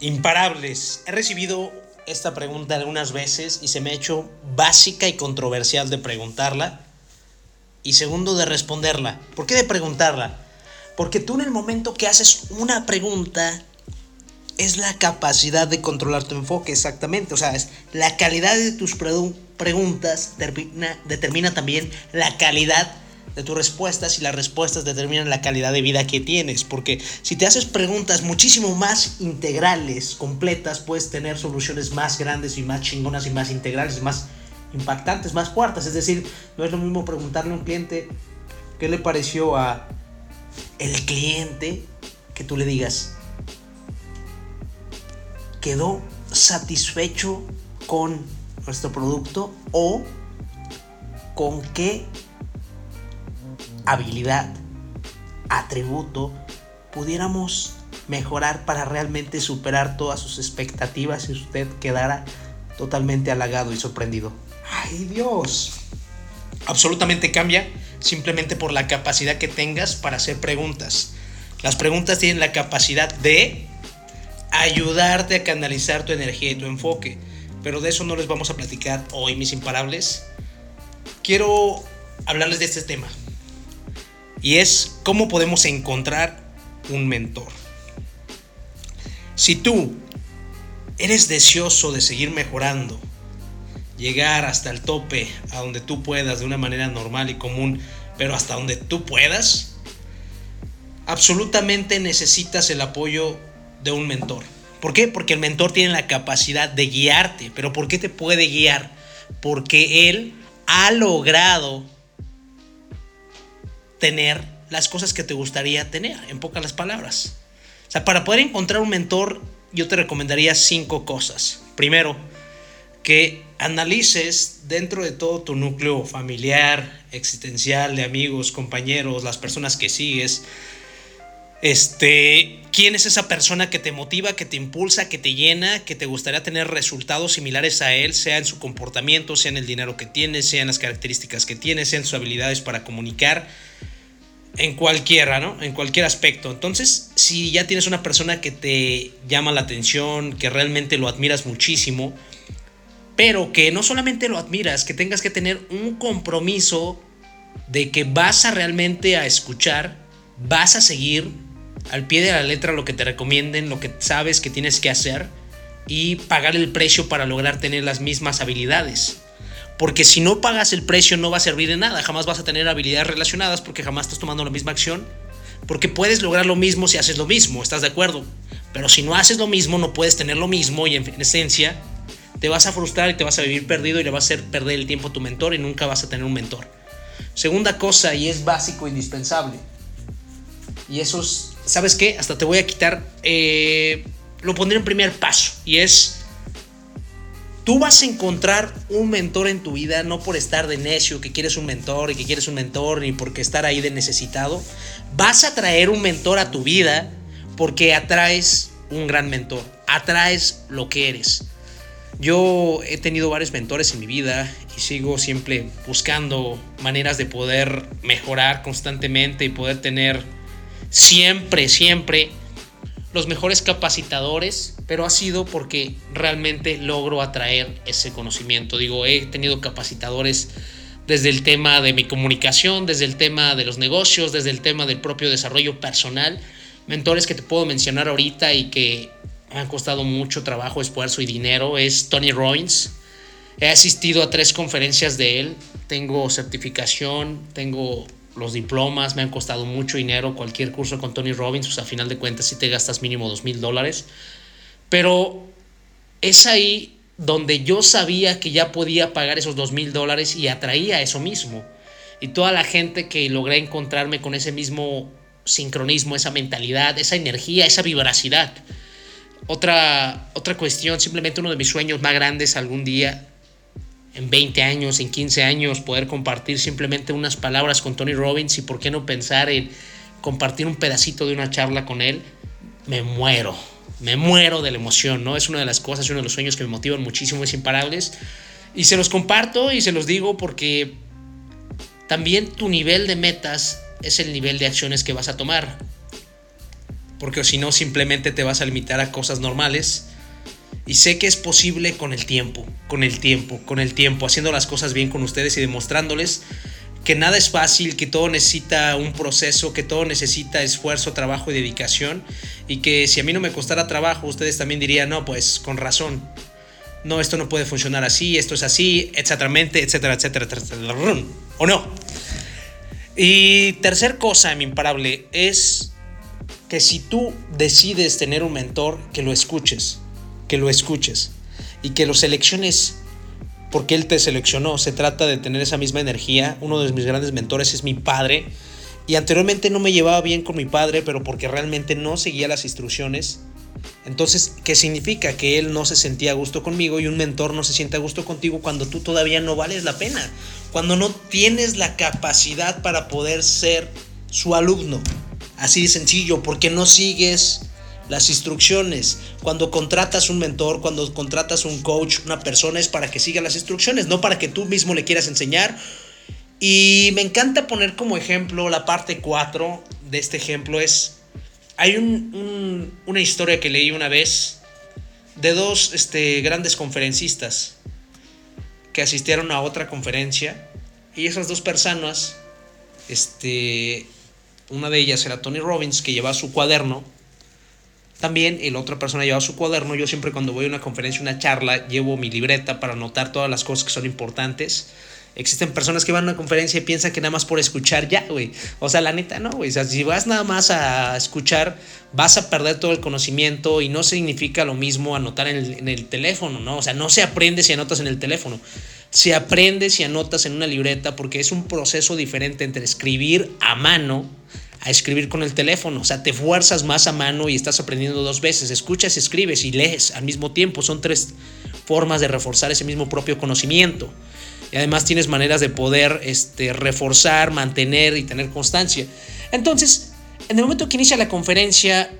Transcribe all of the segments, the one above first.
Imparables. He recibido esta pregunta algunas veces y se me ha hecho básica y controversial de preguntarla. Y segundo, de responderla. ¿Por qué de preguntarla? Porque tú en el momento que haces una pregunta es la capacidad de controlar tu enfoque, exactamente. O sea, es la calidad de tus preguntas determina, determina también la calidad de tus respuestas y las respuestas determinan la calidad de vida que tienes. Porque si te haces preguntas muchísimo más integrales, completas, puedes tener soluciones más grandes y más chingonas y más integrales, más impactantes, más fuertes. Es decir, no es lo mismo preguntarle a un cliente qué le pareció a el cliente que tú le digas, quedó satisfecho con nuestro producto o con qué habilidad, atributo pudiéramos mejorar para realmente superar todas sus expectativas y usted quedara totalmente halagado y sorprendido. ¡Ay Dios! Absolutamente cambia simplemente por la capacidad que tengas para hacer preguntas. Las preguntas tienen la capacidad de ayudarte a canalizar tu energía y tu enfoque. Pero de eso no les vamos a platicar hoy, mis imparables. Quiero hablarles de este tema. Y es cómo podemos encontrar un mentor. Si tú eres deseoso de seguir mejorando, llegar hasta el tope, a donde tú puedas de una manera normal y común, pero hasta donde tú puedas, absolutamente necesitas el apoyo de un mentor. ¿Por qué? Porque el mentor tiene la capacidad de guiarte. ¿Pero por qué te puede guiar? Porque él ha logrado tener las cosas que te gustaría tener, en pocas palabras. O sea, para poder encontrar un mentor, yo te recomendaría cinco cosas. Primero, que analices dentro de todo tu núcleo familiar, existencial, de amigos, compañeros, las personas que sigues, este, ¿quién es esa persona que te motiva, que te impulsa, que te llena, que te gustaría tener resultados similares a él, sea en su comportamiento, sea en el dinero que tiene, sea en las características que tiene, sea en sus habilidades para comunicar, en cualquiera, ¿no? En cualquier aspecto. Entonces, si ya tienes una persona que te llama la atención, que realmente lo admiras muchísimo, pero que no solamente lo admiras, que tengas que tener un compromiso de que vas a realmente a escuchar, vas a seguir al pie de la letra lo que te recomienden, lo que sabes que tienes que hacer y pagar el precio para lograr tener las mismas habilidades. Porque si no pagas el precio no va a servir de nada, jamás vas a tener habilidades relacionadas porque jamás estás tomando la misma acción. Porque puedes lograr lo mismo si haces lo mismo, ¿estás de acuerdo? Pero si no haces lo mismo no puedes tener lo mismo y en esencia te vas a frustrar y te vas a vivir perdido y le vas a hacer perder el tiempo a tu mentor y nunca vas a tener un mentor. Segunda cosa y es básico, indispensable. Y eso es ¿sabes qué? Hasta te voy a quitar, eh, lo pondré en primer paso. Y es, tú vas a encontrar un mentor en tu vida, no por estar de necio, que quieres un mentor y que quieres un mentor, ni porque estar ahí de necesitado. Vas a traer un mentor a tu vida porque atraes un gran mentor, atraes lo que eres. Yo he tenido varios mentores en mi vida y sigo siempre buscando maneras de poder mejorar constantemente y poder tener siempre, siempre los mejores capacitadores, pero ha sido porque realmente logro atraer ese conocimiento. Digo, he tenido capacitadores desde el tema de mi comunicación, desde el tema de los negocios, desde el tema del propio desarrollo personal, mentores que te puedo mencionar ahorita y que han costado mucho trabajo, esfuerzo y dinero, es Tony Robbins. He asistido a tres conferencias de él, tengo certificación, tengo los diplomas, me han costado mucho dinero, cualquier curso con Tony Robbins, pues a final de cuentas si te gastas mínimo dos mil dólares. Pero es ahí donde yo sabía que ya podía pagar esos dos mil dólares y atraía eso mismo. Y toda la gente que logré encontrarme con ese mismo sincronismo, esa mentalidad, esa energía, esa vibracidad. Otra, otra cuestión, simplemente uno de mis sueños más grandes algún día en 20 años, en 15 años, poder compartir simplemente unas palabras con Tony Robbins y por qué no pensar en compartir un pedacito de una charla con él, me muero, me muero de la emoción, ¿no? Es una de las cosas, uno de los sueños que me motivan muchísimo, es imparables. Y se los comparto y se los digo porque también tu nivel de metas es el nivel de acciones que vas a tomar. porque si no simplemente te vas a limitar a cosas normales. Y sé que es posible con el tiempo, con el tiempo, con el tiempo, haciendo las cosas bien con ustedes y demostrándoles que nada es fácil, que todo necesita un proceso, que todo necesita esfuerzo, trabajo y dedicación. Y que si a mí no me costara trabajo, ustedes también dirían, no, pues con razón. No, esto no puede funcionar así, esto es así, etcétera, etcétera, etcétera, etcétera. ¿O no? Y tercer cosa, mi imparable, es que si tú decides tener un mentor, que lo escuches, que lo escuches y que lo selecciones porque él te seleccionó. Se trata de tener esa misma energía. Uno de mis grandes mentores es mi padre. Y anteriormente no me llevaba bien con mi padre, pero porque realmente no seguía las instrucciones. Entonces, ¿qué significa? Que él no se sentía a gusto conmigo y un mentor no se siente a gusto contigo cuando tú todavía no vales la pena. Cuando no tienes la capacidad para poder ser su alumno. Así de sencillo, porque no sigues las instrucciones. Cuando contratas un mentor, cuando contratas un coach, una persona es para que siga las instrucciones, no para que tú mismo le quieras enseñar. Y me encanta poner como ejemplo la parte 4 de este ejemplo es, hay una historia que leí una vez de dos este, grandes conferencistas que asistieron a otra conferencia y esas dos personas, este, una de ellas era Tony Robbins que llevaba su cuaderno también el otra persona lleva su cuaderno. Yo siempre cuando voy a una conferencia, una charla, llevo mi libreta para anotar todas las cosas que son importantes. Existen personas que van a una conferencia y piensan que nada más por escuchar ya, güey. O sea, la neta, no, güey. O sea, si vas nada más a escuchar, vas a perder todo el conocimiento y no significa lo mismo anotar en el, en el teléfono, ¿no? O sea, no se aprende si anotas en el teléfono. Se aprende si anotas en una libreta porque es un proceso diferente entre escribir a mano a escribir con el teléfono. O sea, te fuerzas más a mano y estás aprendiendo dos veces. Escuchas, escribes y lees al mismo tiempo. Son tres formas de reforzar ese mismo propio conocimiento. Y además tienes maneras de poder este, reforzar, mantener y tener constancia. Entonces, en el momento que inicia la conferencia,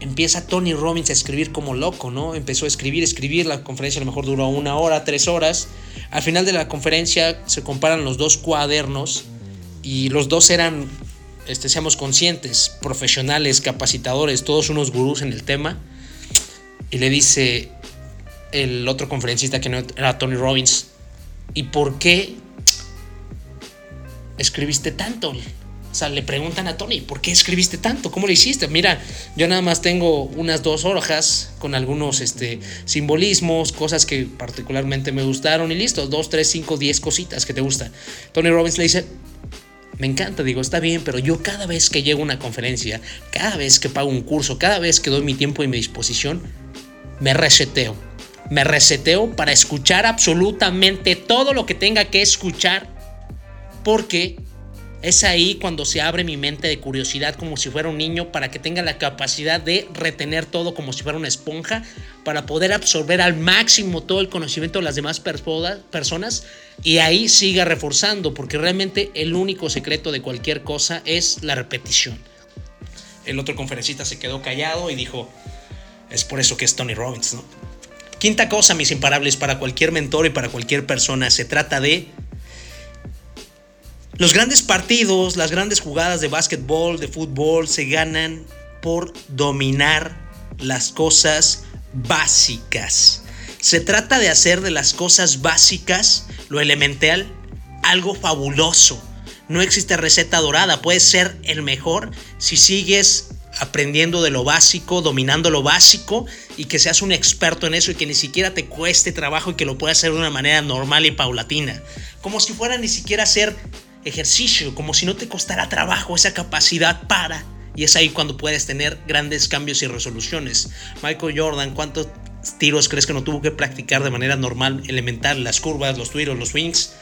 empieza Tony Robbins a escribir como loco, ¿no? Empezó a escribir, escribir. La conferencia a lo mejor duró una hora, tres horas. Al final de la conferencia se comparan los dos cuadernos y los dos eran, este, seamos conscientes, profesionales, capacitadores, todos unos gurús en el tema. Y le dice el otro conferencista que no era Tony Robbins, ¿y por qué escribiste tanto? O sea, le preguntan a Tony, ¿por qué escribiste tanto? ¿Cómo lo hiciste? Mira, yo nada más tengo unas dos hojas con algunos este, simbolismos, cosas que particularmente me gustaron y listo, dos, tres, cinco, diez cositas que te gustan. Tony Robbins le dice, me encanta, digo, está bien, pero yo cada vez que llego a una conferencia, cada vez que pago un curso, cada vez que doy mi tiempo y mi disposición, me reseteo. Me reseteo para escuchar absolutamente todo lo que tenga que escuchar, porque es ahí cuando se abre mi mente de curiosidad como si fuera un niño para que tenga la capacidad de retener todo como si fuera una esponja, para poder absorber al máximo todo el conocimiento de las demás personas y ahí siga reforzando, porque realmente el único secreto de cualquier cosa es la repetición. El otro conferencista se quedó callado y dijo, es por eso que es Tony Robbins, ¿no? Quinta cosa, mis imparables, para cualquier mentor y para cualquier persona, se trata de los grandes partidos, las grandes jugadas de básquetbol, de fútbol, se ganan por dominar las cosas básicas. Se trata de hacer de las cosas básicas, lo elemental, algo fabuloso. No existe receta dorada, puedes ser el mejor si sigues aprendiendo de lo básico, dominando lo básico y que seas un experto en eso y que ni siquiera te cueste trabajo y que lo puedas hacer de una manera normal y paulatina. Como si fuera ni siquiera ser ejercicio, como si no te costara trabajo esa capacidad para. Y es ahí cuando puedes tener grandes cambios y resoluciones. Michael Jordan, ¿cuántos tiros crees que no tuvo que practicar de manera normal, elemental, las curvas, los tiros, los swings?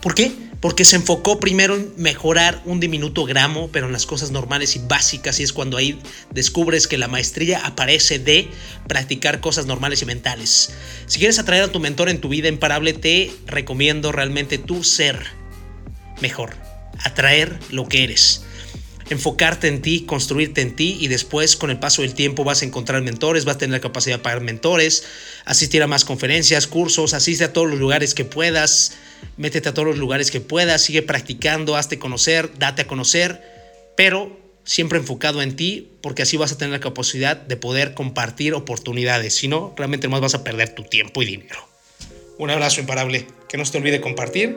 ¿Por qué? Porque se enfocó primero en mejorar un diminuto gramo, pero en las cosas normales y básicas, y es cuando ahí descubres que la maestría aparece de practicar cosas normales y mentales. Si quieres atraer a tu mentor en tu vida imparable, te recomiendo realmente tu ser mejor, atraer lo que eres. Enfocarte en ti, construirte en ti y después con el paso del tiempo vas a encontrar mentores, vas a tener la capacidad de pagar mentores, asistir a más conferencias, cursos, asiste a todos los lugares que puedas, métete a todos los lugares que puedas, sigue practicando, hazte conocer, date a conocer, pero siempre enfocado en ti, porque así vas a tener la capacidad de poder compartir oportunidades. Si no, realmente más vas a perder tu tiempo y dinero. Un abrazo imparable. Que no se te olvide compartir.